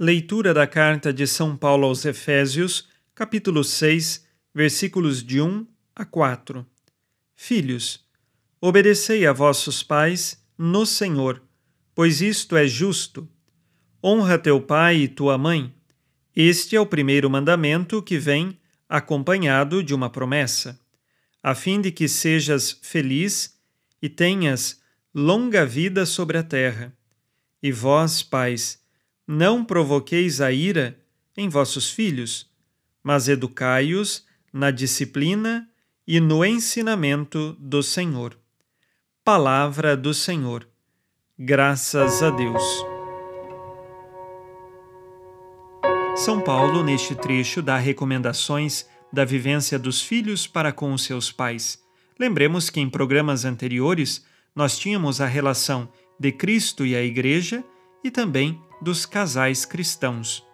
Leitura da carta de São Paulo aos Efésios, capítulo 6, versículos de 1 a 4. Filhos, obedecei a vossos pais no Senhor, pois isto é justo. Honra teu pai e tua mãe. Este é o primeiro mandamento que vem acompanhado de uma promessa, a fim de que sejas feliz e tenhas longa vida sobre a terra. E vós, pais, não provoqueis a ira em vossos filhos, mas educai-os na disciplina e no ensinamento do Senhor. Palavra do Senhor. Graças a Deus. São Paulo, neste trecho, dá recomendações da vivência dos filhos para com os seus pais. Lembremos que em programas anteriores nós tínhamos a relação de Cristo e a Igreja e também dos casais cristãos.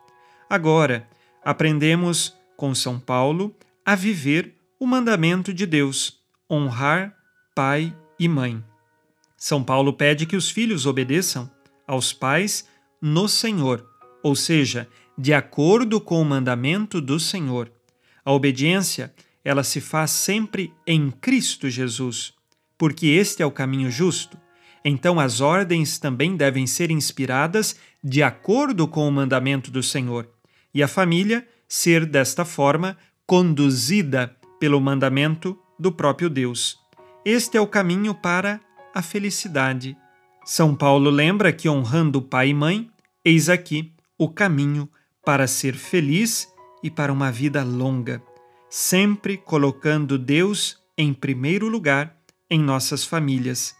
Agora, aprendemos com São Paulo a viver o mandamento de Deus, honrar pai e mãe. São Paulo pede que os filhos obedeçam aos pais no Senhor, ou seja, de acordo com o mandamento do Senhor. A obediência, ela se faz sempre em Cristo Jesus, porque este é o caminho justo. Então as ordens também devem ser inspiradas de acordo com o mandamento do Senhor, e a família ser desta forma conduzida pelo mandamento do próprio Deus. Este é o caminho para a felicidade. São Paulo lembra que honrando pai e mãe, eis aqui o caminho para ser feliz e para uma vida longa, sempre colocando Deus em primeiro lugar em nossas famílias.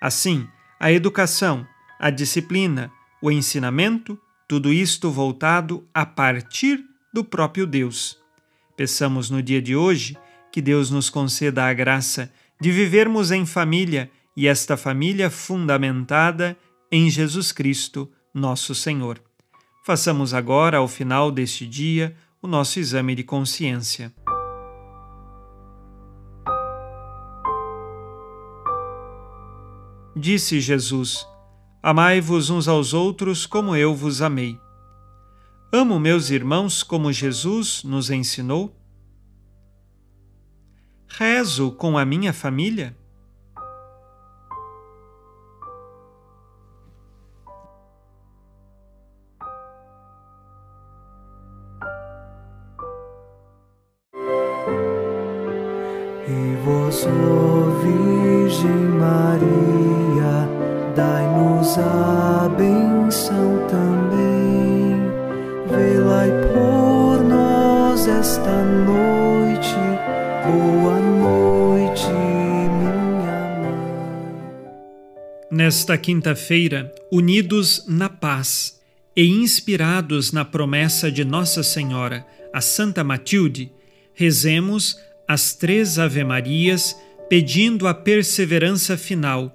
Assim, a educação, a disciplina, o ensinamento, tudo isto voltado a partir do próprio Deus. Peçamos no dia de hoje que Deus nos conceda a graça de vivermos em família e esta família fundamentada em Jesus Cristo, nosso Senhor. Façamos agora, ao final deste dia, o nosso exame de consciência. Disse Jesus: Amai-vos uns aos outros como eu vos amei. Amo meus irmãos como Jesus nos ensinou? Rezo com a minha família? E vós, Virgem Maria, dai-nos a benção também. Velai por nós esta noite. Boa noite, minha mãe. Nesta quinta-feira, unidos na paz e inspirados na promessa de Nossa Senhora, a Santa Matilde, rezemos as três Ave-Marias pedindo a perseverança final